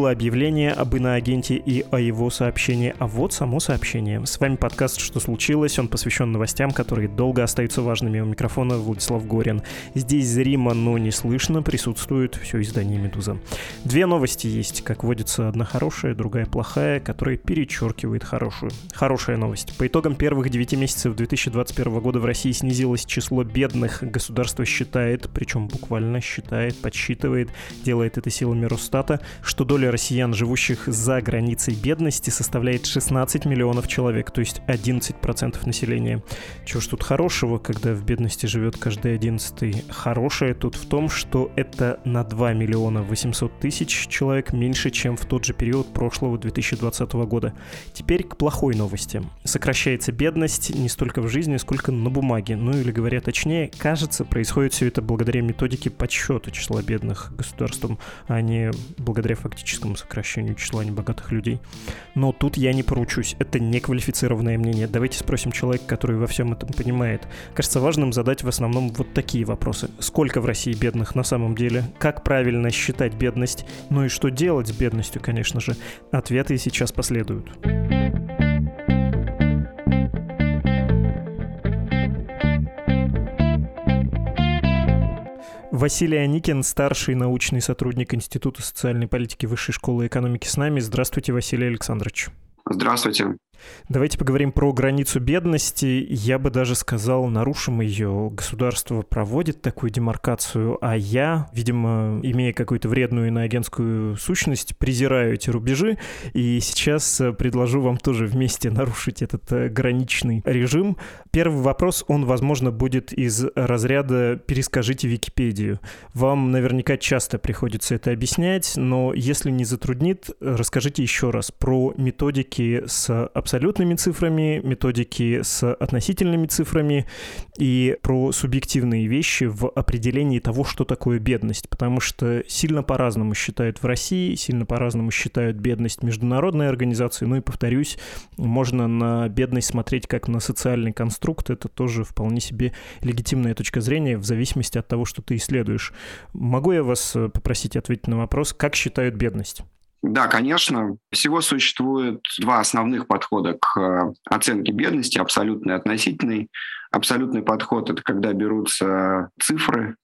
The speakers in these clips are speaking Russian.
Было объявление об иноагенте и о его сообщении, а вот само сообщение. С вами подкаст «Что случилось?». Он посвящен новостям, которые долго остаются важными. У микрофона Владислав Горин. Здесь зримо, но не слышно присутствует все издание «Медуза». Две новости есть. Как водится, одна хорошая, другая плохая, которая перечеркивает хорошую. Хорошая новость. По итогам первых девяти месяцев 2021 года в России снизилось число бедных. Государство считает, причем буквально считает, подсчитывает, делает это силами Росстата, что доля россиян, живущих за границей бедности, составляет 16 миллионов человек, то есть 11% населения. Чего ж тут хорошего, когда в бедности живет каждый одиннадцатый? Хорошее тут в том, что это на 2 миллиона 800 тысяч человек меньше, чем в тот же период прошлого 2020 года. Теперь к плохой новости. Сокращается бедность не столько в жизни, сколько на бумаге. Ну или говоря точнее, кажется, происходит все это благодаря методике подсчета числа бедных государством, а не благодаря фактически фактическому сокращению числа небогатых людей. Но тут я не поручусь. Это неквалифицированное мнение. Давайте спросим человека, который во всем этом понимает. Кажется важным задать в основном вот такие вопросы. Сколько в России бедных на самом деле? Как правильно считать бедность? Ну и что делать с бедностью, конечно же? Ответы сейчас последуют. Василий Аникин, старший научный сотрудник Института социальной политики Высшей школы экономики с нами. Здравствуйте, Василий Александрович. Здравствуйте. Давайте поговорим про границу бедности. Я бы даже сказал, нарушим ее. Государство проводит такую демаркацию, а я, видимо, имея какую-то вредную иноагентскую сущность, презираю эти рубежи. И сейчас э, предложу вам тоже вместе нарушить этот э, граничный режим. Первый вопрос, он, возможно, будет из разряда «перескажите Википедию». Вам наверняка часто приходится это объяснять, но если не затруднит, расскажите еще раз про методики с абсолютно абсолютными цифрами, методики с относительными цифрами и про субъективные вещи в определении того, что такое бедность. Потому что сильно по-разному считают в России, сильно по-разному считают бедность международные организации. Ну и, повторюсь, можно на бедность смотреть как на социальный конструкт. Это тоже вполне себе легитимная точка зрения в зависимости от того, что ты исследуешь. Могу я вас попросить ответить на вопрос, как считают бедность? Да, конечно. Всего существует два основных подхода к э, оценке бедности, абсолютный и относительный. Абсолютный подход — это когда берутся цифры,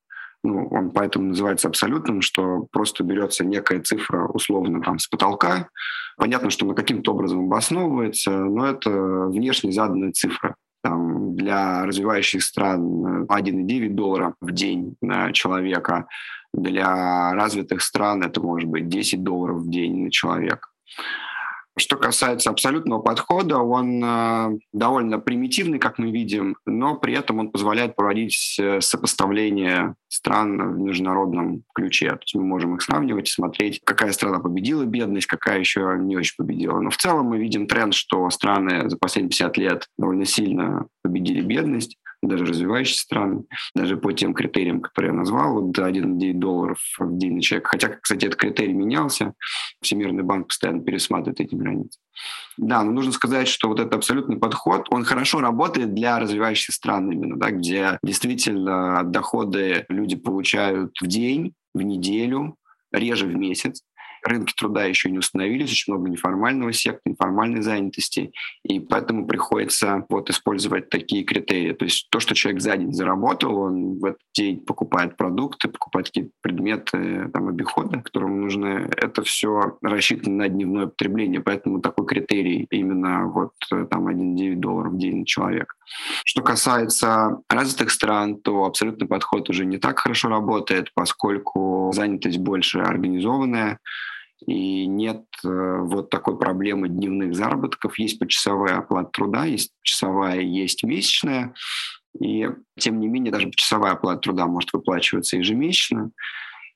ну, он поэтому называется абсолютным, что просто берется некая цифра условно там с потолка. Понятно, что она каким-то образом обосновывается, но это внешне заданная цифра. Там, для развивающих стран 1,9 доллара в день на человека, для развитых стран это может быть 10 долларов в день на человека. Что касается абсолютного подхода, он э, довольно примитивный, как мы видим, но при этом он позволяет проводить э, сопоставление стран в международном ключе. То есть мы можем их сравнивать и смотреть, какая страна победила бедность, какая еще не очень победила. Но в целом мы видим тренд, что страны за последние 50 лет довольно сильно победили бедность даже развивающиеся страны, даже по тем критериям, которые я назвал, вот 1,9 долларов в день на человека. Хотя, кстати, этот критерий менялся, Всемирный банк постоянно пересматривает эти границы. Да, но нужно сказать, что вот этот абсолютный подход, он хорошо работает для развивающихся стран именно, да, где действительно доходы люди получают в день, в неделю, реже в месяц рынки труда еще не установились, очень много неформального сектора, неформальной занятости, и поэтому приходится вот использовать такие критерии. То есть то, что человек за день заработал, он в этот день покупает продукты, покупает какие-то предметы там, обихода, которым нужны, это все рассчитано на дневное потребление, поэтому такой критерий именно вот там 1,9 долларов в день на человека. Что касается развитых стран, то абсолютный подход уже не так хорошо работает, поскольку занятость больше организованная, и нет э, вот такой проблемы дневных заработков. Есть почасовая оплата труда, есть часовая, есть месячная. И, тем не менее, даже часовая оплата труда может выплачиваться ежемесячно.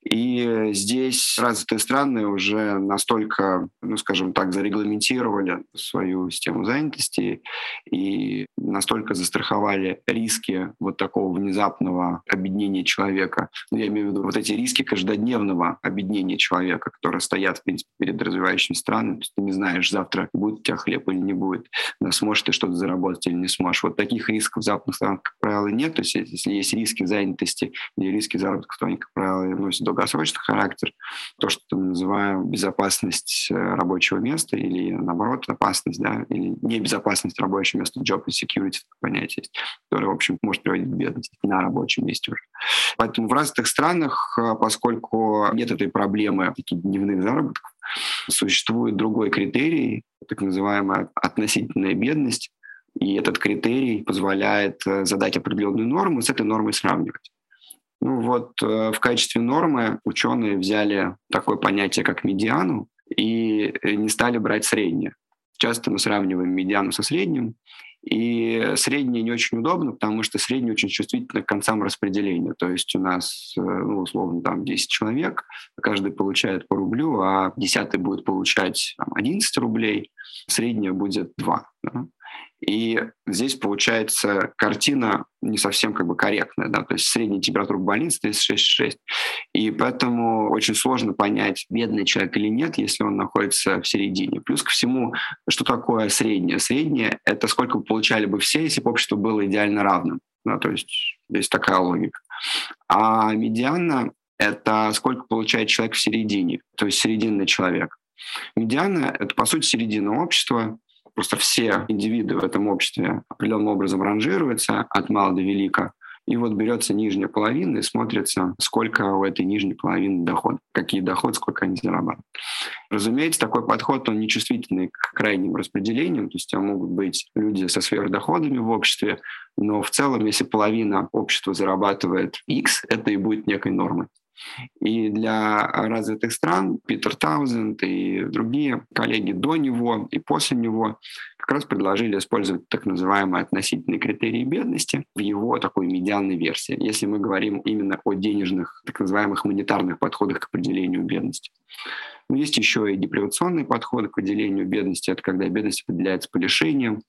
И здесь развитые страны уже настолько, ну, скажем так, зарегламентировали свою систему занятости и настолько застраховали риски вот такого внезапного объединения человека. Ну, я имею в виду вот эти риски каждодневного объединения человека, которые стоят, в принципе, перед развивающими странами. То есть ты не знаешь, завтра будет у тебя хлеб или не будет, сможешь ты что-то заработать или не сможешь. Вот таких рисков в западных странах, как правило, нет. То есть если есть риски занятости или риски заработка, то они, как правило, носят долгосрочный характер, то, что мы называем безопасность э, рабочего места или, наоборот, опасность, да, или небезопасность рабочего места, job insecurity, понятие есть, которое, в общем, может приводить к бедности на рабочем месте уже. Поэтому в развитых странах, э, поскольку нет этой проблемы таких дневных заработков, существует другой критерий, так называемая относительная бедность, и этот критерий позволяет э, задать определенную норму и с этой нормой сравнивать. Ну вот э, в качестве нормы ученые взяли такое понятие, как медиану, и э, не стали брать среднее. Часто мы сравниваем медиану со средним, и среднее не очень удобно, потому что среднее очень чувствительно к концам распределения. То есть у нас, э, ну, условно, там 10 человек, каждый получает по рублю, а десятый будет получать там, 11 рублей, среднее будет 2. Да? И здесь получается картина не совсем как бы корректная, да, то есть средняя температура в больнице 36,6. И поэтому очень сложно понять, бедный человек или нет, если он находится в середине. Плюс ко всему, что такое среднее? Среднее — это сколько бы получали бы все, если бы общество было идеально равным. Да, то есть здесь такая логика. А медиана — это сколько получает человек в середине, то есть серединный человек. Медиана — это, по сути, середина общества, Просто все индивиды в этом обществе определенным образом ранжируются от мала до велика. И вот берется нижняя половина и смотрится, сколько у этой нижней половины доход, какие доходы, сколько они зарабатывают. Разумеется, такой подход, он нечувствительный к крайним распределениям, то есть могут быть люди со сверхдоходами в обществе, но в целом, если половина общества зарабатывает X, это и будет некой нормой. И для развитых стран Питер Таузенд и другие коллеги до него и после него как раз предложили использовать так называемые относительные критерии бедности в его такой медианной версии, если мы говорим именно о денежных, так называемых монетарных подходах к определению бедности. Но есть еще и депривационные подходы к выделению бедности. Это когда бедность определяется по лишениям.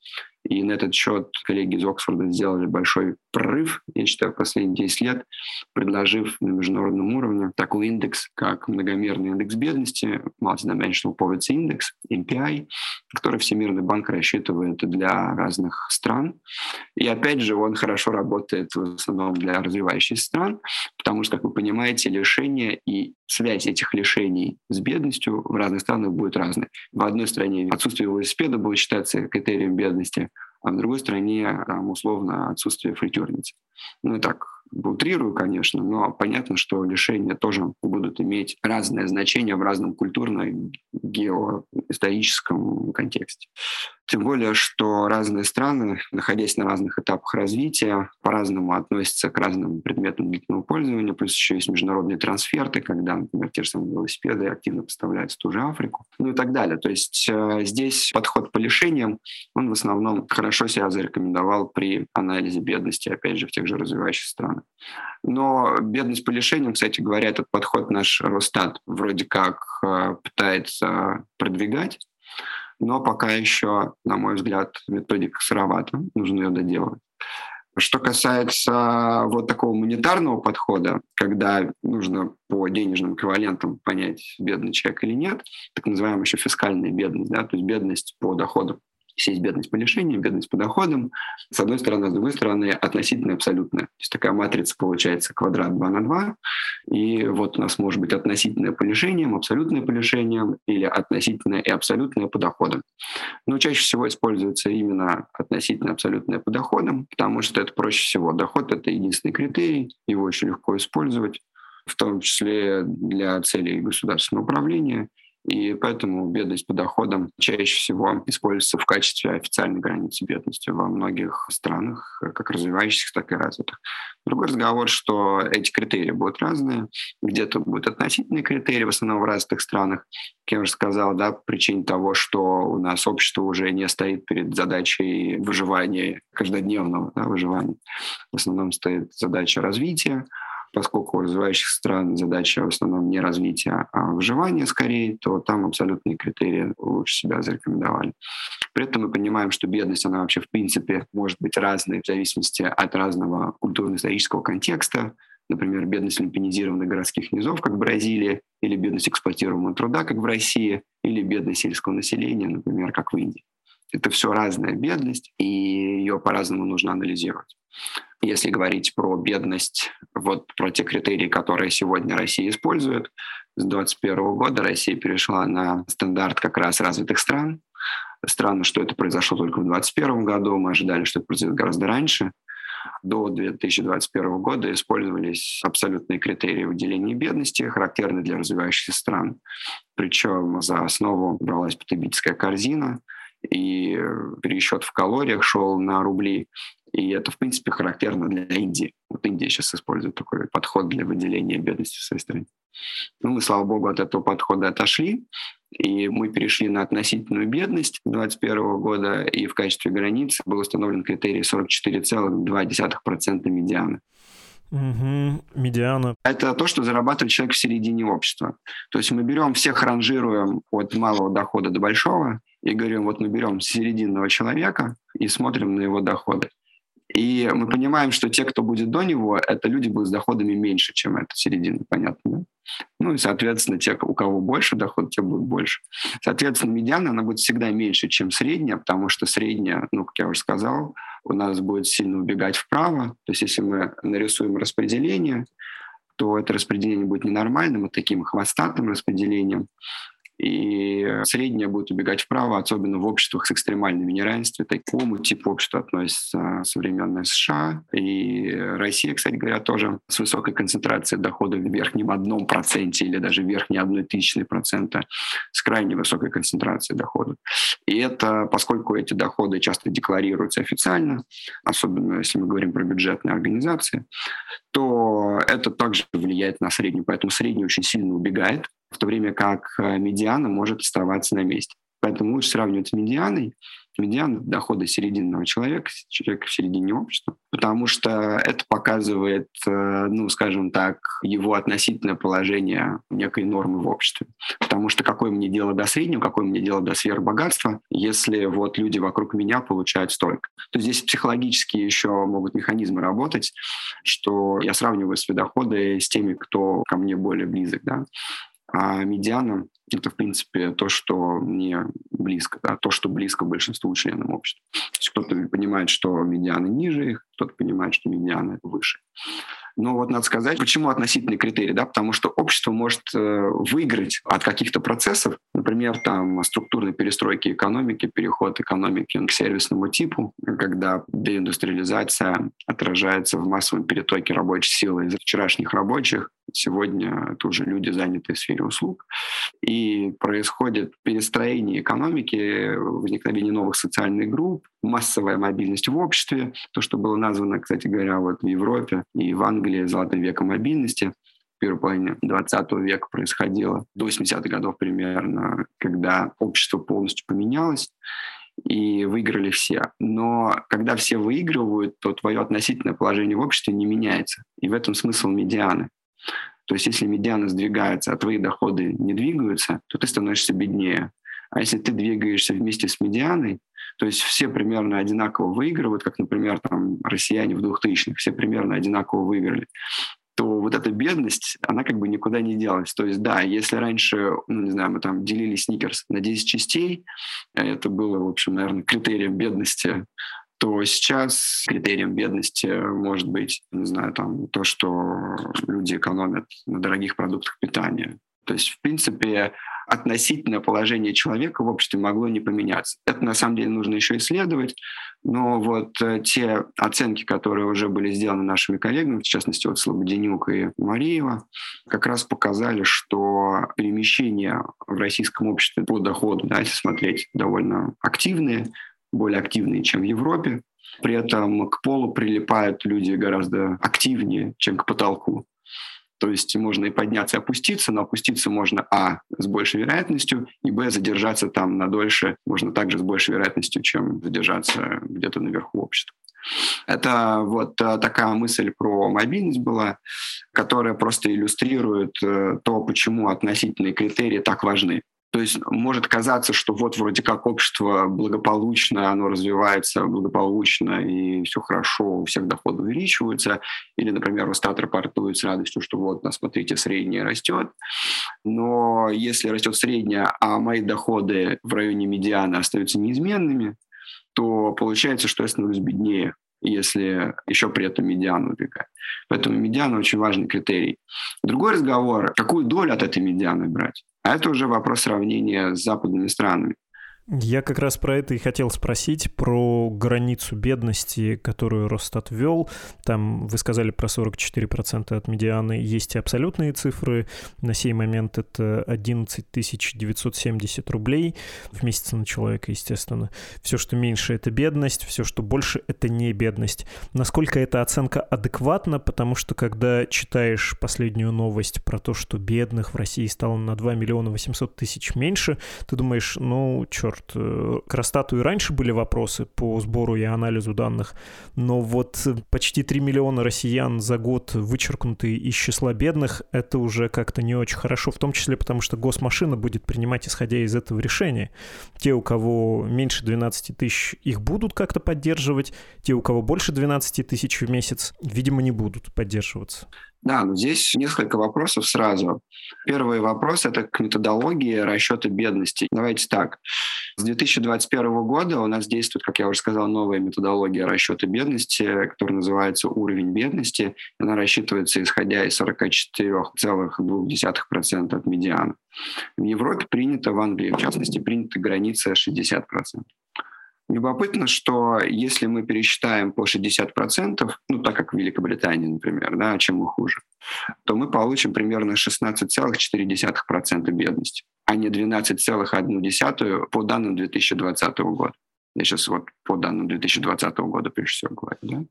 И на этот счет коллеги из Оксфорда сделали большой прорыв, я считаю, последние 10 лет, предложив на международном уровне такой индекс, как многомерный индекс бедности, Multidimensional Poverty Index, MPI, который Всемирный банк рассчитывает для разных стран. И опять же, он хорошо работает в основном для развивающихся стран, потому что, как вы понимаете, лишения и связь этих лишений с бедностью в разных странах будет разной. В одной стране отсутствие велосипеда будет считаться критерием бедности, а в другой стране там, условно отсутствие фритюрницы. Ну и так утрирую, конечно, но понятно, что лишения тоже будут иметь разное значение в разном культурном, геоисторическом контексте. Тем более, что разные страны, находясь на разных этапах развития, по-разному относятся к разным предметам длительного пользования, плюс еще есть международные трансферты, когда, например, те же самые велосипеды активно поставляются в ту же Африку, ну и так далее. То есть э, здесь подход по лишениям, он в основном хорошо себя зарекомендовал при анализе бедности, опять же, в тех же развивающихся странах. Но бедность по лишениям, кстати говоря, этот подход наш Росстат вроде как э, пытается продвигать, но пока еще, на мой взгляд, методика сыровата, нужно ее доделать. Что касается вот такого монетарного подхода, когда нужно по денежным эквивалентам понять, бедный человек или нет, так называемая еще фискальная бедность, да, то есть бедность по доходам. Есть бедность по лишениям, бедность по доходам. С одной стороны, с другой стороны, относительно абсолютная. То есть такая матрица получается квадрат 2 на 2. И вот у нас может быть относительное по лишениям, абсолютное по лишениям или относительное и абсолютное по доходам. Но чаще всего используется именно относительно абсолютное по доходам, потому что это проще всего. Доход — это единственный критерий, его очень легко использовать в том числе для целей государственного управления И поэтому бедность по доходам чаще всего используется в качестве официальной границы бедности во многих странах, как развивающихся, так и развитых. Другой разговор, что эти критерии будут разные. Где-то будут относительные критерии, в основном в развитых странах. Как я уже сказал, да, по причине того, что у нас общество уже не стоит перед задачей выживания, каждодневного да, выживания. В основном стоит задача развития, поскольку у развивающих стран задача в основном не развития, а выживания скорее, то там абсолютные критерии лучше себя зарекомендовали. При этом мы понимаем, что бедность, она вообще в принципе может быть разной в зависимости от разного культурно-исторического контекста. Например, бедность люмпинизированных городских низов, как в Бразилии, или бедность эксплуатируемого труда, как в России, или бедность сельского населения, например, как в Индии. Это все разная бедность, и ее по-разному нужно анализировать. Если говорить про бедность, вот про те критерии, которые сегодня Россия использует, с 2021 года Россия перешла на стандарт как раз развитых стран. Странно, что это произошло только в 2021 году. Мы ожидали, что это произойдет гораздо раньше. До 2021 года использовались абсолютные критерии выделения бедности, характерные для развивающихся стран. Причем за основу бралась потребительская корзина – и пересчет в калориях шел на рубли. И это, в принципе, характерно для Индии. Вот Индия сейчас использует такой подход для выделения бедности в своей стране. Ну, мы, слава богу, от этого подхода отошли, и мы перешли на относительную бедность 2021 года, и в качестве границы был установлен критерий 44,2% медианы. Угу, медиана. Это то, что зарабатывает человек в середине общества. То есть мы берем всех, ранжируем от малого дохода до большого, и говорим, вот мы берем серединного человека и смотрим на его доходы. И мы понимаем, что те, кто будет до него, это люди будут с доходами меньше, чем эта середина, понятно, да? Ну и, соответственно, те, у кого больше доход, те будут больше. Соответственно, медиана, она будет всегда меньше, чем средняя, потому что средняя, ну, как я уже сказал, у нас будет сильно убегать вправо. То есть если мы нарисуем распределение, то это распределение будет ненормальным, а таким хвостатым распределением и средняя будет убегать вправо, особенно в обществах с экстремальным неравенством. К такому типу общества относятся современные США и Россия, кстати говоря, тоже с высокой концентрацией доходов в верхнем одном проценте или даже верхней одной тысячной процента с крайне высокой концентрацией доходов. И это, поскольку эти доходы часто декларируются официально, особенно если мы говорим про бюджетные организации, то это также влияет на среднюю. Поэтому средний очень сильно убегает в то время как э, медиана может оставаться на месте. Поэтому лучше сравнивать с медианой. Медиана – дохода серединного человека, человека в середине общества, потому что это показывает, э, ну, скажем так, его относительное положение некой нормы в обществе. Потому что какое мне дело до среднего, какое мне дело до сверхбогатства, если вот люди вокруг меня получают столько. То здесь психологически еще могут механизмы работать, что я сравниваю свои доходы с теми, кто ко мне более близок, да, а медиана — это, в принципе, то, что мне близко, да, то, что близко большинству членам общества. То есть кто-то понимает, что медиана ниже их, кто-то понимает, что медиана выше. Но вот надо сказать, почему относительный критерий, да, потому что общество может э, выиграть от каких-то процессов, например, там структурной перестройки экономики, переход экономики к сервисному типу, когда деиндустриализация отражается в массовом перетоке рабочей силы из вчерашних рабочих, сегодня это уже люди, занятые в сфере услуг, и происходит перестроение экономики, возникновение новых социальных групп, массовая мобильность в обществе, то, что было названо, кстати говоря, вот в Европе и в Англии золотым веком мобильности, в первой половине 20 века происходило, до 80-х годов примерно, когда общество полностью поменялось, и выиграли все. Но когда все выигрывают, то твое относительное положение в обществе не меняется. И в этом смысл медианы. То есть если медиана сдвигается, а твои доходы не двигаются, то ты становишься беднее. А если ты двигаешься вместе с медианой, то есть все примерно одинаково выигрывают, как, например, там, россияне в 2000-х, все примерно одинаково выиграли то вот эта бедность, она как бы никуда не делась. То есть, да, если раньше, ну, не знаю, мы там делили сникерс на 10 частей, это было, в общем, наверное, критерием бедности, то сейчас критерием бедности может быть, не знаю, там, то, что люди экономят на дорогих продуктах питания. То есть, в принципе, относительное положение человека в обществе могло не поменяться. Это на самом деле нужно еще исследовать, но вот э, те оценки, которые уже были сделаны нашими коллегами, в частности, вот Слободенюк и Мариева, как раз показали, что перемещения в российском обществе по доходу, да, если смотреть, довольно активные, более активные, чем в Европе. При этом к полу прилипают люди гораздо активнее, чем к потолку. То есть можно и подняться, и опуститься, но опуститься можно, а, с большей вероятностью, и, б, задержаться там на дольше можно также с большей вероятностью, чем задержаться где-то наверху общества. Это вот э, такая мысль про мобильность была, которая просто иллюстрирует э, то, почему относительные критерии так важны. То есть может казаться, что вот вроде как общество благополучно, оно развивается благополучно и все хорошо, у всех доходы увеличиваются. Или, например, Росстат рапортует с радостью, что вот, смотрите, среднее растет. Но если растет среднее, а мои доходы в районе медиана остаются неизменными, то получается, что я становлюсь беднее если еще при этом медиану убегать. Поэтому медиана очень важный критерий. Другой разговор, какую долю от этой медианы брать. А это уже вопрос сравнения с западными странами. Я как раз про это и хотел спросить, про границу бедности, которую Росстат ввел. Там вы сказали про 44% от медианы. Есть и абсолютные цифры. На сей момент это 11 970 рублей в месяц на человека, естественно. Все, что меньше, это бедность. Все, что больше, это не бедность. Насколько эта оценка адекватна? Потому что когда читаешь последнюю новость про то, что бедных в России стало на 2 миллиона 800 тысяч меньше, ты думаешь, ну, черт, черт, э, к Росстату и раньше были вопросы по сбору и анализу данных, но вот почти 3 миллиона россиян за год вычеркнутые из числа бедных, это уже как-то не очень хорошо, в том числе потому, что госмашина будет принимать, исходя из этого решения. Те, у кого меньше 12 тысяч, их будут как-то поддерживать, те, у кого больше 12 тысяч в месяц, видимо, не будут поддерживаться. Да, но здесь несколько вопросов сразу. Первый вопрос – это к методологии расчета бедности. Давайте так. С 2021 года у нас действует, как я уже сказал, новая методология расчета бедности, которая называется «Уровень бедности». Она рассчитывается исходя из 44,2% от медиана. В Европе принято, в Англии в частности, принята граница 60%. Любопытно, что если мы пересчитаем по 60%, ну так как в Великобритании, например, да, чем мы хуже, то мы получим примерно 16,4% бедности, а не 12,1% по данным 2020 года. Я сейчас вот по данным 2020 года прежде всего говорю. Да?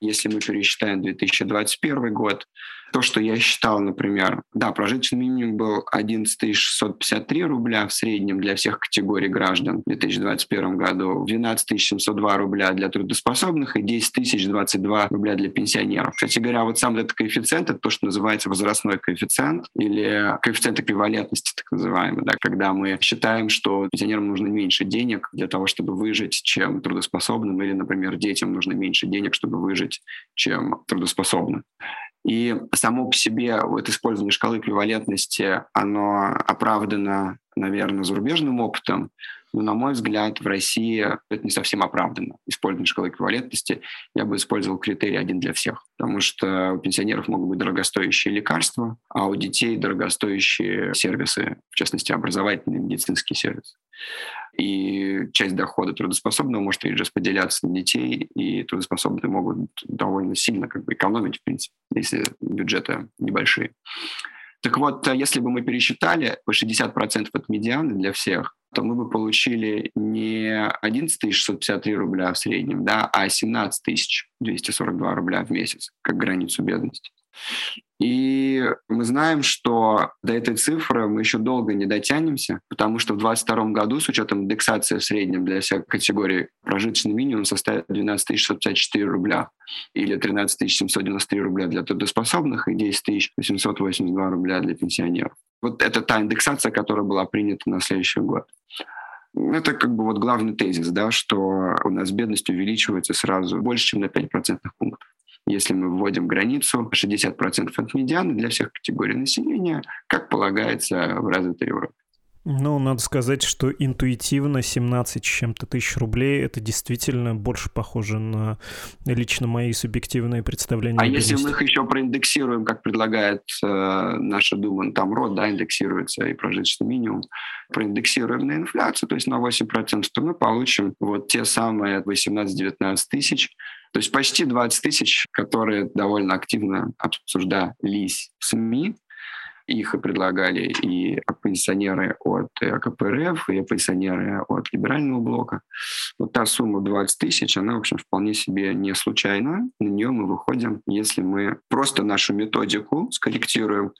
Если мы пересчитаем 2021 год, то, что я считал, например, да, прожиточный минимум был 11 653 рубля в среднем для всех категорий граждан в 2021 году, 12 702 рубля для трудоспособных и 10 022 рубля для пенсионеров. Кстати говоря, вот сам этот коэффициент, это то, что называется возрастной коэффициент или коэффициент эквивалентности, так называемый, да, когда мы считаем, что пенсионерам нужно меньше денег для того, чтобы выжить, чем трудоспособным, или, например, детям нужно меньше денег, чтобы выжить, чем трудоспособным. И само по себе вот использование шкалы эквивалентности, оно оправдано, наверное, зарубежным опытом, но, на мой взгляд, в России это не совсем оправдано. Использование шкалы эквивалентности я бы использовал критерий один для всех, потому что у пенсионеров могут быть дорогостоящие лекарства, а у детей дорогостоящие сервисы, в частности, образовательные медицинские сервисы. И часть дохода трудоспособного может распределяться на детей, и трудоспособные могут довольно сильно как бы экономить, в принципе, если бюджеты небольшие. Так вот, если бы мы пересчитали по 60% от медианы для всех, то мы бы получили не 11 653 рубля в среднем, да, а 17 242 рубля в месяц, как границу бедности. И мы знаем, что до этой цифры мы еще долго не дотянемся, потому что в 2022 году, с учетом индексации в среднем для всех категорий, прожиточный минимум составит 12 654 рубля или 13 793 рубля для трудоспособных и 10 882 рубля для пенсионеров. Вот это та индексация, которая была принята на следующий год. Это как бы вот главный тезис, да, что у нас бедность увеличивается сразу больше, чем на 5 процентных пунктов. Если мы вводим границу 60% от медианы для всех категорий населения, как полагается в развитой Европе. Ну, надо сказать, что интуитивно 17 с чем-то тысяч рублей это действительно больше похоже на лично мои субъективные представления. А если мы их еще проиндексируем, как предлагает э, наша Дума, там род, да, индексируется и прожиточный минимум, проиндексируем на инфляцию, то есть на 8%, то мы получим вот те самые 18-19 тысяч, то есть почти 20 тысяч, которые довольно активно обсуждались в СМИ, их и предлагали и оппозиционеры от э, КПРФ, и оппозиционеры от либерального блока. Вот та сумма 20 тысяч, она, в общем, вполне себе не случайна. На нее мы выходим, если мы просто нашу методику скорректируем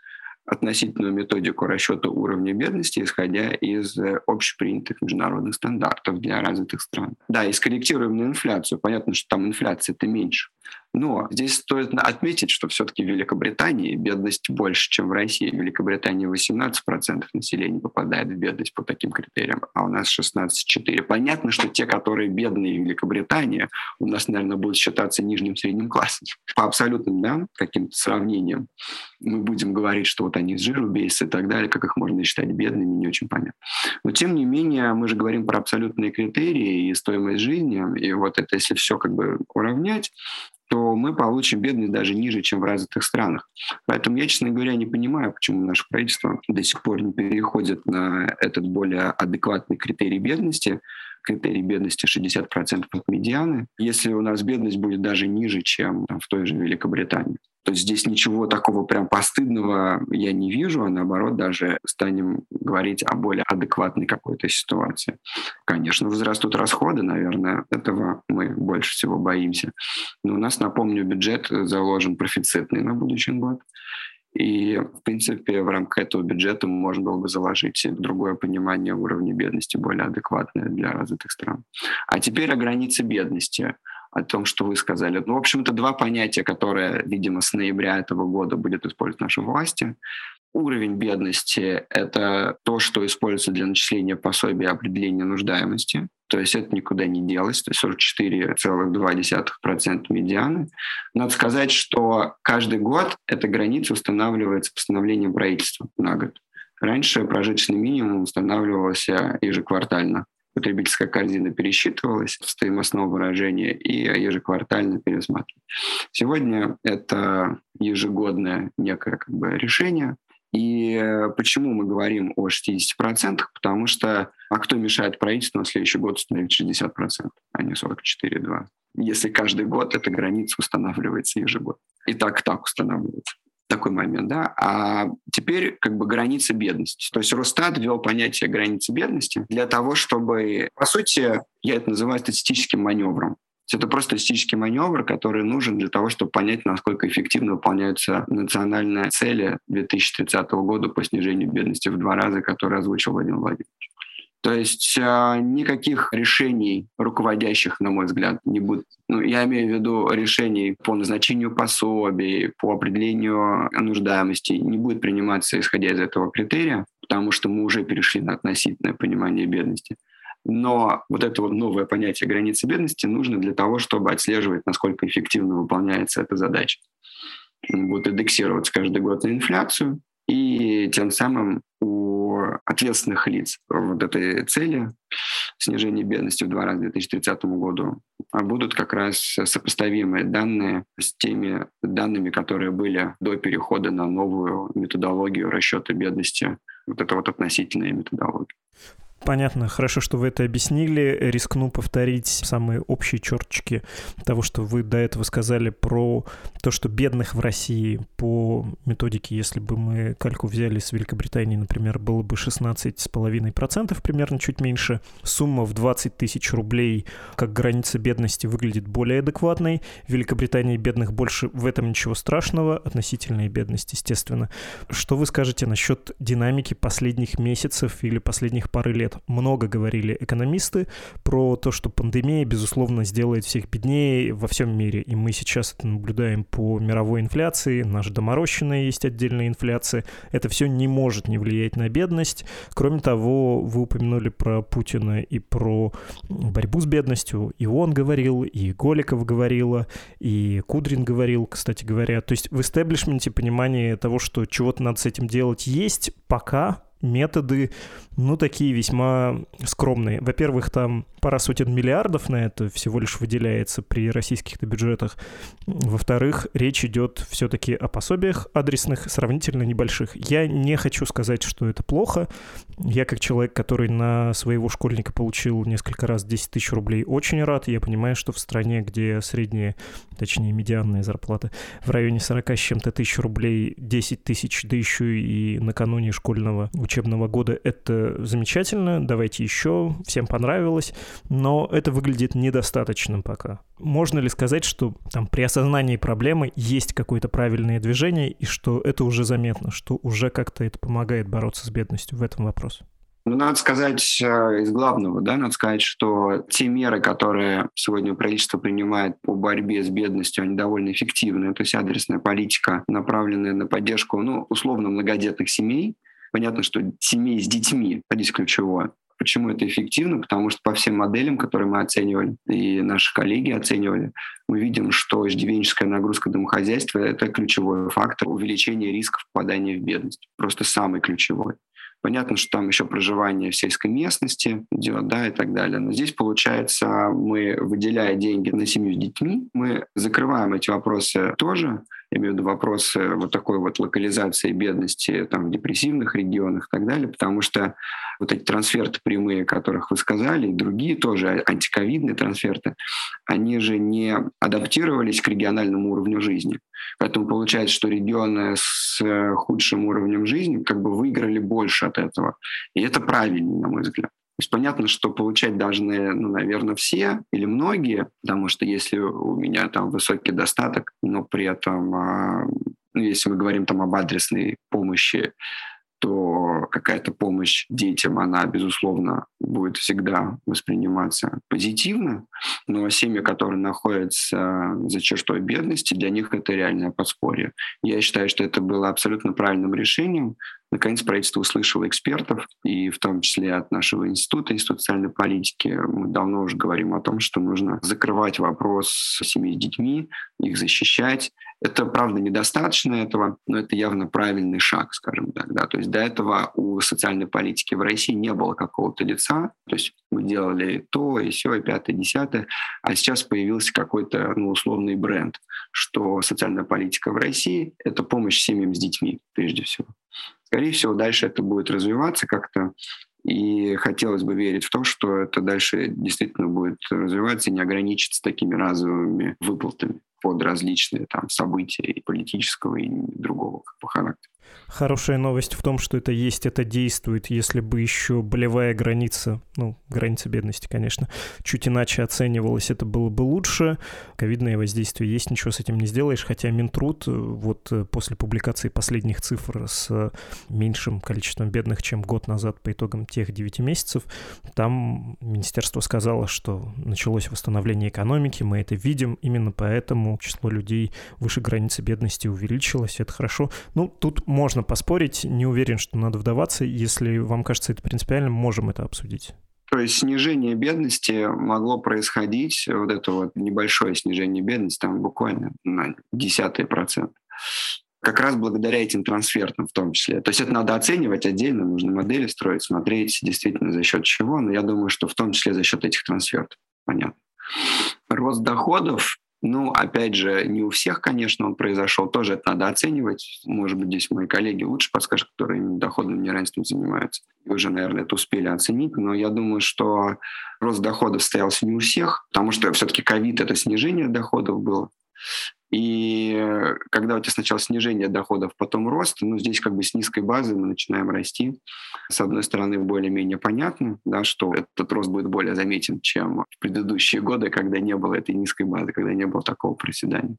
относительную методику расчета уровня бедности, исходя из э, общепринятых международных стандартов для развитых стран. Да, и скорректируем на инфляцию. Понятно, что там инфляция-то меньше. Но здесь стоит отметить, что все-таки в Великобритании бедность больше, чем в России. В Великобритании 18% населения попадает в бедность по таким критериям, а у нас 16,4%. Понятно, что те, которые бедные в Великобритании, у нас, наверное, будут считаться нижним средним классом. По абсолютным да, каким-то сравнениям мы будем говорить, что вот они с жиру бесятся и так далее, как их можно считать бедными, не очень понятно. Но тем не менее, мы же говорим про абсолютные критерии и стоимость жизни, и вот это, если все как бы уравнять, то мы получим бедность даже ниже, чем в развитых странах. Поэтому я, честно говоря, не понимаю, почему наше правительство до сих пор не переходит на этот более адекватный критерий бедности, критерий бедности 60% от медианы, если у нас бедность будет даже ниже, чем там, в той же Великобритании. То есть здесь ничего такого прям постыдного я не вижу, а наоборот даже станем говорить о более адекватной какой-то ситуации. Конечно, возрастут расходы, наверное, этого мы больше всего боимся. Но у нас, напомню, бюджет заложен профицитный на будущий год. И, в принципе, в рамках этого бюджета можно было бы заложить другое понимание уровня бедности, более адекватное для развитых стран. А теперь о границе бедности о том, что вы сказали. Ну, в общем, это два понятия, которые, видимо, с ноября этого года будет использовать наши власти. Уровень бедности – это то, что используется для начисления пособия определения нуждаемости. То есть это никуда не делось, то есть 44,2% медианы. Надо сказать, что каждый год эта граница устанавливается постановлением правительства на год. Раньше прожиточный минимум устанавливался ежеквартально потребительская корзина пересчитывалась в стоимостном выражении и ежеквартально пересматривалась. Сегодня это ежегодное некое как бы, решение. И почему мы говорим о 60%? Потому что, а кто мешает правительству на следующий год установить 60%, а не 44,2%? Если каждый год эта граница устанавливается ежегодно. И так так устанавливается такой момент, да. А теперь как бы граница бедности. То есть Росстат ввел понятие границы бедности для того, чтобы, по сути, я это называю статистическим маневром. Это просто статистический маневр, который нужен для того, чтобы понять, насколько эффективно выполняются национальные цели 2030 года по снижению бедности в два раза, которые озвучил Владимир Владимирович. То есть э, никаких решений руководящих, на мой взгляд, не будет. Ну, я имею в виду решений по назначению пособий, по определению нуждаемости, не будет приниматься исходя из этого критерия, потому что мы уже перешли на относительное понимание бедности. Но вот это вот новое понятие границы бедности нужно для того, чтобы отслеживать, насколько эффективно выполняется эта задача. Будет индексироваться каждый год на инфляцию, и тем самым у ответственных лиц вот этой цели снижения бедности в два раза к 2030 году будут как раз сопоставимые данные с теми данными, которые были до перехода на новую методологию расчета бедности. Вот это вот относительная методология. Понятно, хорошо, что вы это объяснили. Рискну повторить самые общие черточки того, что вы до этого сказали про то, что бедных в России по методике, если бы мы кальку взяли с Великобритании, например, было бы 16,5%, примерно чуть меньше. Сумма в 20 тысяч рублей как граница бедности выглядит более адекватной. В Великобритании бедных больше, в этом ничего страшного, относительной бедности, естественно. Что вы скажете насчет динамики последних месяцев или последних пары лет? Лет много говорили экономисты про то, что пандемия, безусловно, сделает всех беднее во всем мире. И мы сейчас это наблюдаем по мировой инфляции. Наша доморощенная есть отдельная инфляция. Это все не может не влиять на бедность. Кроме того, вы упомянули про Путина и про борьбу с бедностью. И он говорил, и Голиков говорила, и Кудрин говорил, кстати говоря. То есть в истеблишменте понимание того, что чего-то надо с этим делать, есть пока, методы, ну, такие весьма скромные. Во-первых, там пара сотен миллиардов на это всего лишь выделяется при российских бюджетах. Во-вторых, речь идет все-таки о пособиях адресных, сравнительно небольших. Я не хочу сказать, что это плохо. Я как человек, который на своего школьника получил несколько раз 10 тысяч рублей, очень рад. Я понимаю, что в стране, где средняя, точнее, медианная зарплата в районе 40 с чем-то тысяч рублей, 10 тысяч, да еще и накануне школьного учебного года, это замечательно. Давайте еще. Всем понравилось но это выглядит недостаточным пока. Можно ли сказать, что там при осознании проблемы есть какое-то правильное движение, и что это уже заметно, что уже как-то это помогает бороться с бедностью в этом вопросе? Ну, надо сказать э, из главного, да, надо сказать, что те меры, которые сегодня правительство принимает по борьбе с бедностью, они довольно эффективны. То есть адресная политика, направленная на поддержку, ну, условно, многодетных семей. Понятно, что семей с детьми, здесь ключевое. Почему это эффективно? Потому что по всем моделям, которые мы оценивали, и наши коллеги оценивали, мы видим, что иждивенческая нагрузка домохозяйства – это ключевой фактор увеличения рисков попадания в бедность. Просто самый ключевой. Понятно, что там еще проживание в сельской местности идет, да, и так далее. Но здесь, получается, мы, выделяя деньги на семью с детьми, мы закрываем эти вопросы тоже, я имею в виду вопросы вот такой вот локализации бедности там, в депрессивных регионах и так далее, потому что вот эти трансферты прямые, о которых вы сказали, и другие тоже антиковидные трансферты, они же не адаптировались к региональному уровню жизни. Поэтому получается, что регионы с худшим уровнем жизни как бы выиграли больше от этого. И это правильно, на мой взгляд. То есть понятно, что получать должны, ну, наверное, все или многие, потому что если у меня там высокий достаток, но при этом, а, ну, если мы говорим там об адресной помощи, то какая-то помощь детям, она, безусловно, будет всегда восприниматься позитивно, но семьи, которые находятся за чертой бедности, для них это реальное подспорье. Я считаю, что это было абсолютно правильным решением. Наконец, правительство услышало экспертов, и в том числе от нашего института, Института социальной политики, мы давно уже говорим о том, что нужно закрывать вопрос семьи с детьми, их защищать, это, правда, недостаточно этого, но это явно правильный шаг, скажем так. Да? То есть до этого у социальной политики в России не было какого-то лица. То есть мы делали то, и все, и пятое, и десятое. А сейчас появился какой-то ну, условный бренд, что социальная политика в России — это помощь семьям с детьми, прежде всего. Скорее всего, дальше это будет развиваться как-то, и хотелось бы верить в то, что это дальше действительно будет развиваться и не ограничиться такими разовыми выплатами под различные там события и политического, и другого как бы, характера. Хорошая новость в том, что это есть, это действует. Если бы еще болевая граница, ну, граница бедности, конечно, чуть иначе оценивалась, это было бы лучше. Ковидное воздействие есть, ничего с этим не сделаешь. Хотя Минтруд вот э, после публикации последних цифр с меньшим количеством бедных, чем год назад по итогам тех 9 месяцев, там министерство сказало, что началось восстановление экономики, мы это видим, именно поэтому число людей выше границы бедности увеличилось, это хорошо. Ну, тут можно поспорить, не уверен, что надо вдаваться. Если вам кажется это принципиальным, можем это обсудить. То есть снижение бедности могло происходить, вот это вот небольшое снижение бедности, там буквально на десятый процент, как раз благодаря этим трансфертам в том числе. То есть это надо оценивать отдельно, нужно модели строить, смотреть действительно за счет чего, но я думаю, что в том числе за счет этих трансфертов. Понятно. Рост доходов ну, опять же, не у всех, конечно, он произошел. Тоже это надо оценивать. Может быть, здесь мои коллеги лучше подскажут, которые именно доходным неравенством занимаются. И уже, наверное, это успели оценить. Но я думаю, что рост доходов состоялся не у всех, потому что все-таки ковид — это снижение доходов было. И когда у тебя сначала снижение доходов, потом рост, ну, здесь как бы с низкой базы мы начинаем расти. С одной стороны, более-менее понятно, да, что этот рост будет более заметен, чем в предыдущие годы, когда не было этой низкой базы, когда не было такого проседания.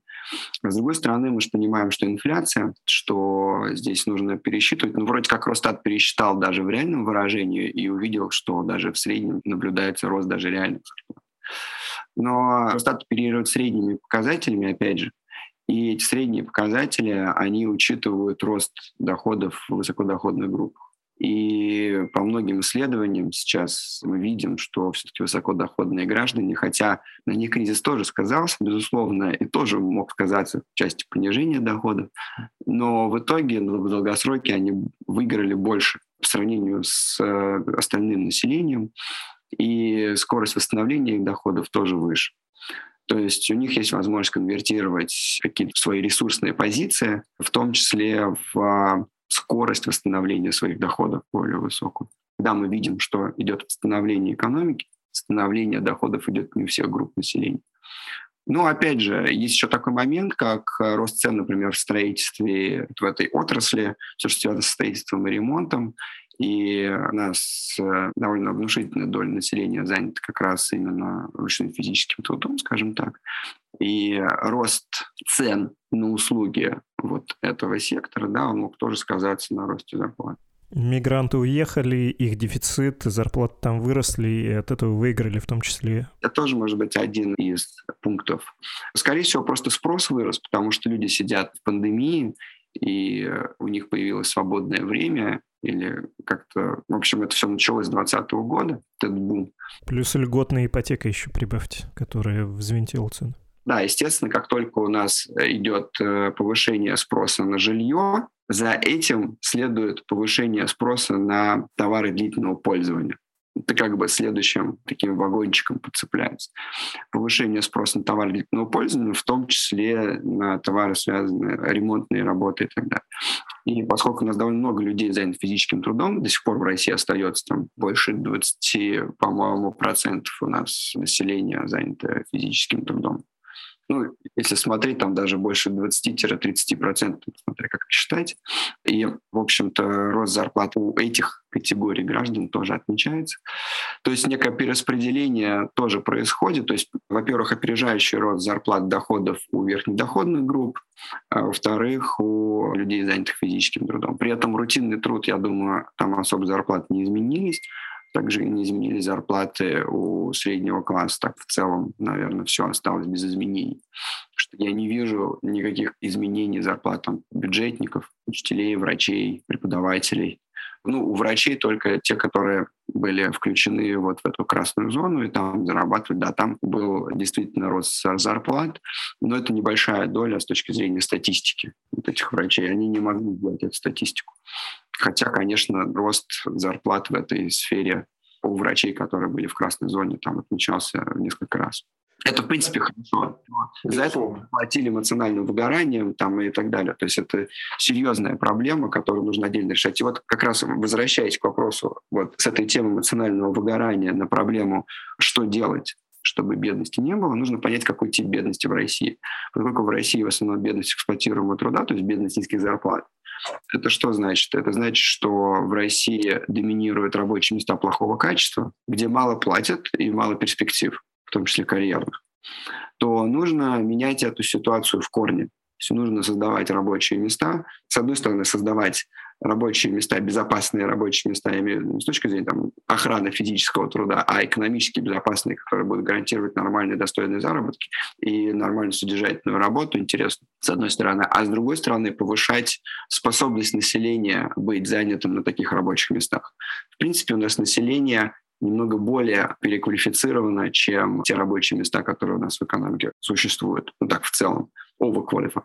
А с другой стороны, мы же понимаем, что инфляция, что здесь нужно пересчитывать. Ну, вроде как Росстат пересчитал даже в реальном выражении и увидел, что даже в среднем наблюдается рост даже реальных. Но Росстат оперирует средними показателями, опять же, и эти средние показатели, они учитывают рост доходов в высокодоходных группах. И по многим исследованиям сейчас мы видим, что все-таки высокодоходные граждане, хотя на них кризис тоже сказался, безусловно, и тоже мог сказаться в части понижения доходов, но в итоге в долгосроке они выиграли больше по сравнению с э, остальным населением, и скорость восстановления их доходов тоже выше. То есть у них есть возможность конвертировать какие-то свои ресурсные позиции, в том числе в скорость восстановления своих доходов более высокую. Когда мы видим, что идет восстановление экономики, восстановление доходов идет не у всех групп населения. Ну, опять же, есть еще такой момент, как рост цен, например, в строительстве, в этой отрасли, все, что связано с строительством и ремонтом. И у нас э, довольно внушительная доля населения занята как раз именно ручным физическим трудом, скажем так. И рост цен на услуги вот этого сектора, да, он мог тоже сказаться на росте зарплат. Мигранты уехали, их дефицит, зарплаты там выросли, и от этого выиграли в том числе. Это тоже может быть один из пунктов. Скорее всего, просто спрос вырос, потому что люди сидят в пандемии, и у них появилось свободное время, или как-то... В общем, это все началось с 2020 года, этот бум. Плюс льготная ипотека еще прибавьте, которая взвинтила цены. Да, естественно, как только у нас идет э, повышение спроса на жилье, за этим следует повышение спроса на товары длительного пользования это как бы следующим таким вагончиком подцепляется. Повышение спроса на товары длительного пользования, в том числе на товары, связанные ремонтные работы и так далее. И поскольку у нас довольно много людей занято физическим трудом, до сих пор в России остается там больше 20, по-моему, процентов у нас населения занято физическим трудом ну, если смотреть, там даже больше 20-30%, смотря как считать. И, в общем-то, рост зарплат у этих категорий граждан тоже отмечается. То есть некое перераспределение тоже происходит. То есть, во-первых, опережающий рост зарплат доходов у верхнедоходных групп, а во-вторых, у людей, занятых физическим трудом. При этом рутинный труд, я думаю, там особо зарплаты не изменились. Также не изменились зарплаты у среднего класса. Так в целом, наверное, все осталось без изменений. Что я не вижу никаких изменений зарплат там, бюджетников, учителей, врачей, преподавателей. Ну, у врачей только те, которые были включены вот в эту красную зону и там зарабатывать. Да, там был действительно рост зарплат, но это небольшая доля с точки зрения статистики вот этих врачей. Они не могли сделать эту статистику. Хотя, конечно, рост зарплат в этой сфере у врачей, которые были в красной зоне, там отмечался в несколько раз. Это, в принципе, хорошо. За это платили эмоциональным выгоранием там, и так далее. То есть это серьезная проблема, которую нужно отдельно решать. И вот как раз возвращаясь к вопросу вот с этой темы эмоционального выгорания на проблему, что делать, чтобы бедности не было, нужно понять, какой тип бедности в России. Поскольку в России в основном бедность эксплуатируемого труда, то есть бедность низких зарплат, это что значит? Это значит, что в России доминируют рабочие места плохого качества, где мало платят и мало перспектив, в том числе карьерных, то нужно менять эту ситуацию в корне. То есть нужно создавать рабочие места. С одной стороны, создавать рабочие места, безопасные рабочие места, я имею в виду с точки зрения там, охраны физического труда, а экономически безопасные, которые будут гарантировать нормальные, достойные заработки и нормальную содержательную работу, интересно, с одной стороны. А с другой стороны, повышать способность населения быть занятым на таких рабочих местах. В принципе, у нас население немного более переквалифицировано, чем те рабочие места, которые у нас в экономике существуют. Ну так, в целом, overqualified.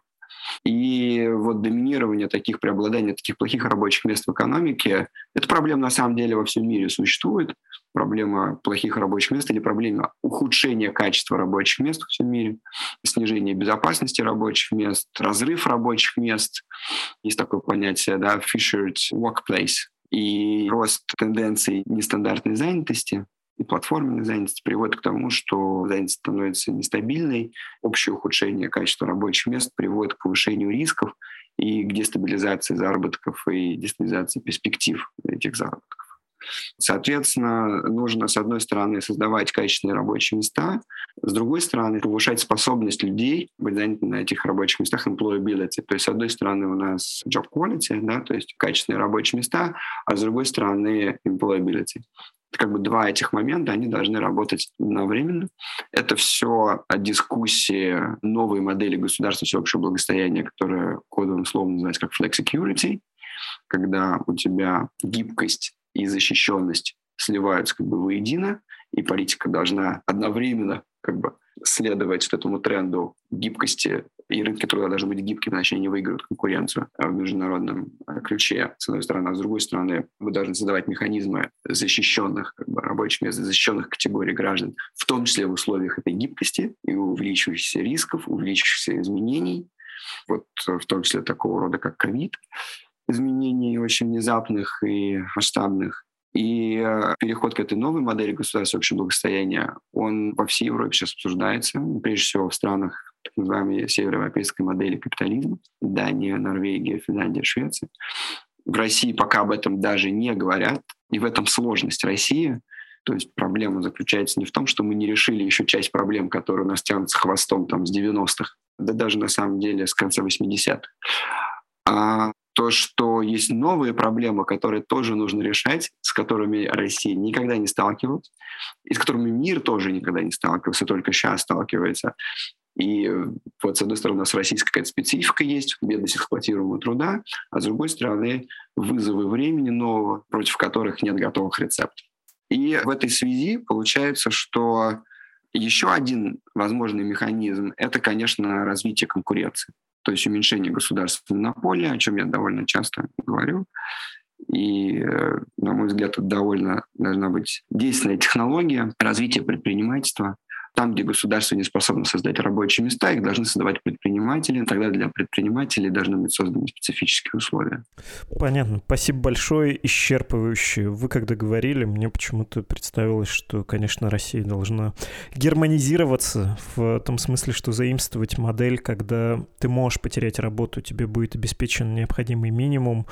И вот доминирование таких, преобладание таких плохих рабочих мест в экономике, эта проблема на самом деле во всем мире существует. Проблема плохих рабочих мест или проблема ухудшения качества рабочих мест во всем мире, снижение безопасности рабочих мест, разрыв рабочих мест. Есть такое понятие, да, fissured workplace, и рост тенденций нестандартной занятости и платформенной занятости приводит к тому, что занятость становится нестабильной, общее ухудшение качества рабочих мест приводит к повышению рисков и к дестабилизации заработков и дестабилизации перспектив этих заработков. Соответственно, нужно, с одной стороны, создавать качественные рабочие места, с другой стороны, повышать способность людей быть занятыми на этих рабочих местах, employability. То есть, с одной стороны, у нас job quality, да, то есть качественные рабочие места, а с другой стороны, employability как бы два этих момента, они должны работать одновременно. Это все дискуссии новой модели государства всеобщего благосостояния, которая кодовым словом называется как flexicurity, когда у тебя гибкость и защищенность сливаются как бы воедино, и политика должна одновременно как бы следовать этому тренду гибкости, и рынки труда должны быть гибкими, иначе они не выиграют конкуренцию в международном э, ключе, с одной стороны. А с другой стороны, мы должны создавать механизмы защищенных как бы, рабочих мест, защищенных категорий граждан, в том числе в условиях этой гибкости и увеличивающихся рисков, увеличивающихся изменений, вот э, в том числе такого рода, как ковид, изменений очень внезапных и масштабных. И э, переход к этой новой модели государства общего благосостояния, он во всей Европе сейчас обсуждается, прежде всего в странах так называемой североевропейской модели капитализма, Дания, Норвегия, Финляндия, Швеция. В России пока об этом даже не говорят, и в этом сложность России. То есть проблема заключается не в том, что мы не решили еще часть проблем, которые у нас тянутся хвостом там, с 90-х, да даже на самом деле с конца 80-х, а то, что есть новые проблемы, которые тоже нужно решать, с которыми Россия никогда не сталкивалась, и с которыми мир тоже никогда не сталкивался, только сейчас сталкивается. И вот с одной стороны у нас российская какая-то специфика есть, бедность эксплуатируемого труда, а с другой стороны вызовы времени нового, против которых нет готовых рецептов. И в этой связи получается, что еще один возможный механизм – это, конечно, развитие конкуренции то есть уменьшение государственной монополии, о чем я довольно часто говорю. И, э, на мой взгляд, это довольно должна быть действенная технология развития предпринимательства, там, где государство не способно создать рабочие места, их должны создавать предприниматели. Тогда для предпринимателей должны быть созданы специфические условия. Понятно. Спасибо большое, исчерпывающе. Вы когда говорили, мне почему-то представилось, что, конечно, Россия должна германизироваться в том смысле, что заимствовать модель, когда ты можешь потерять работу, тебе будет обеспечен необходимый минимум,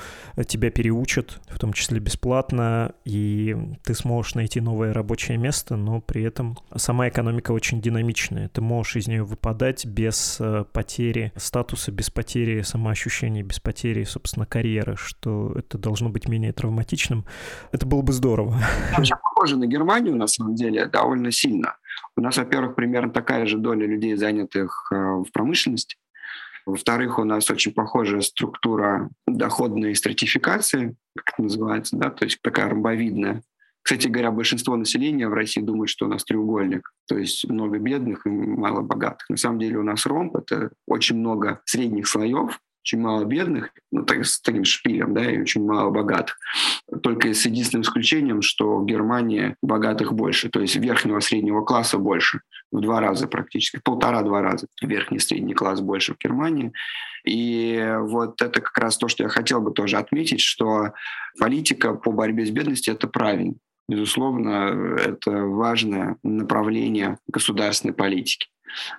тебя переучат, в том числе бесплатно, и ты сможешь найти новое рабочее место, но при этом сама экономика очень динамичная. Ты можешь из нее выпадать без э, потери статуса, без потери самоощущения, без потери, собственно, карьеры, что это должно быть менее травматичным. Это было бы здорово. Вообще похоже на Германию, на самом деле, довольно сильно. У нас, во-первых, примерно такая же доля людей, занятых э, в промышленности. Во-вторых, у нас очень похожая структура доходной стратификации, как это называется, да, то есть такая ромбовидная. Кстати говоря, большинство населения в России думает, что у нас треугольник, то есть много бедных и мало богатых. На самом деле у нас ромб — это очень много средних слоев, очень мало бедных, ну, так, с таким шпилем, да, и очень мало богатых. Только с единственным исключением, что в Германии богатых больше, то есть верхнего среднего класса больше, в два раза практически, полтора-два раза верхний средний класс больше в Германии. И вот это как раз то, что я хотел бы тоже отметить, что политика по борьбе с бедностью — это правильно. Безусловно, это важное направление государственной политики.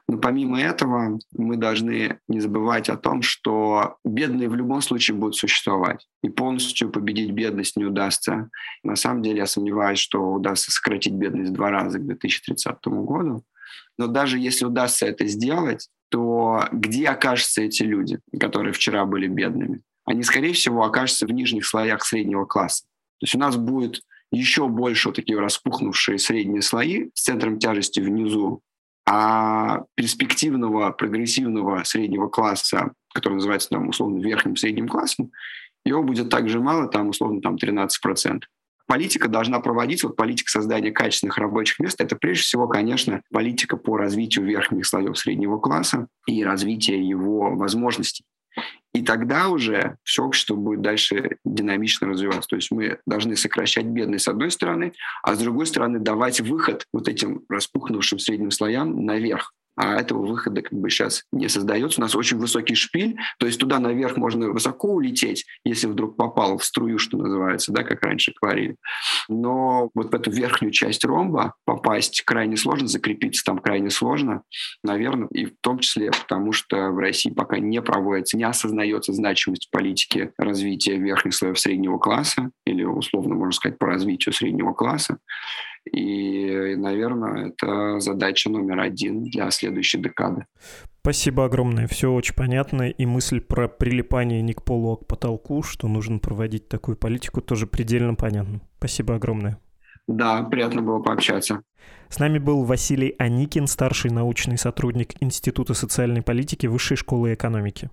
Но помимо этого мы должны не забывать о том, что бедные в любом случае будут существовать. И полностью победить бедность не удастся. На самом деле я сомневаюсь, что удастся сократить бедность в два раза к 2030 году. Но даже если удастся это сделать, то где окажутся эти люди, которые вчера были бедными? Они, скорее всего, окажутся в нижних слоях среднего класса. То есть у нас будет еще больше вот такие распухнувшие средние слои с центром тяжести внизу, а перспективного, прогрессивного среднего класса, который называется там условно верхним средним классом, его будет также мало, там условно там 13%. Политика должна проводиться, вот политика создания качественных рабочих мест, это прежде всего, конечно, политика по развитию верхних слоев среднего класса и развития его возможностей. И тогда уже все общество будет дальше динамично развиваться. То есть мы должны сокращать бедность с одной стороны, а с другой стороны давать выход вот этим распухнувшим средним слоям наверх а этого выхода как бы сейчас не создается. У нас очень высокий шпиль, то есть туда наверх можно высоко улететь, если вдруг попал в струю, что называется, да, как раньше говорили. Но вот в эту верхнюю часть ромба попасть крайне сложно, закрепиться там крайне сложно, наверное, и в том числе потому, что в России пока не проводится, не осознается значимость политики развития верхних слоев среднего класса, или условно можно сказать по развитию среднего класса. И, наверное, это задача номер один для следующей декады. Спасибо огромное, все очень понятно. И мысль про прилипание не к полу, а к потолку, что нужно проводить такую политику, тоже предельно понятно. Спасибо огромное. Да, приятно было пообщаться. С нами был Василий Аникин, старший научный сотрудник Института социальной политики Высшей школы экономики.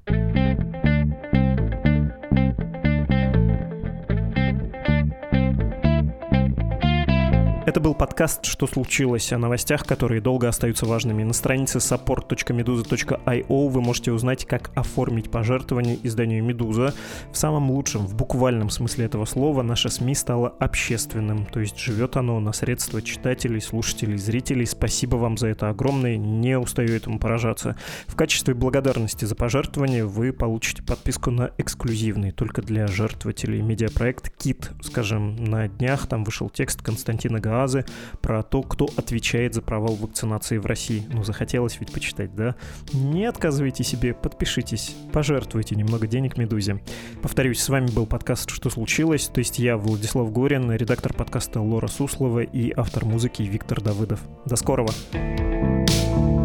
Был подкаст «Что случилось?» о новостях, которые долго остаются важными. На странице support.meduza.io вы можете узнать, как оформить пожертвование изданию «Медуза». В самом лучшем, в буквальном смысле этого слова, наша СМИ стало общественным, то есть живет оно на средства читателей, слушателей, зрителей. Спасибо вам за это огромное, не устаю этому поражаться. В качестве благодарности за пожертвование вы получите подписку на эксклюзивный, только для жертвователей медиапроект «Кит». Скажем, на днях там вышел текст Константина Гаазы про то, кто отвечает за провал вакцинации в России. Ну, захотелось ведь почитать, да? Не отказывайте себе, подпишитесь, пожертвуйте немного денег Медузе. Повторюсь, с вами был подкаст «Что случилось?», то есть я, Владислав Горин, редактор подкаста Лора Суслова и автор музыки Виктор Давыдов. До скорого! thank you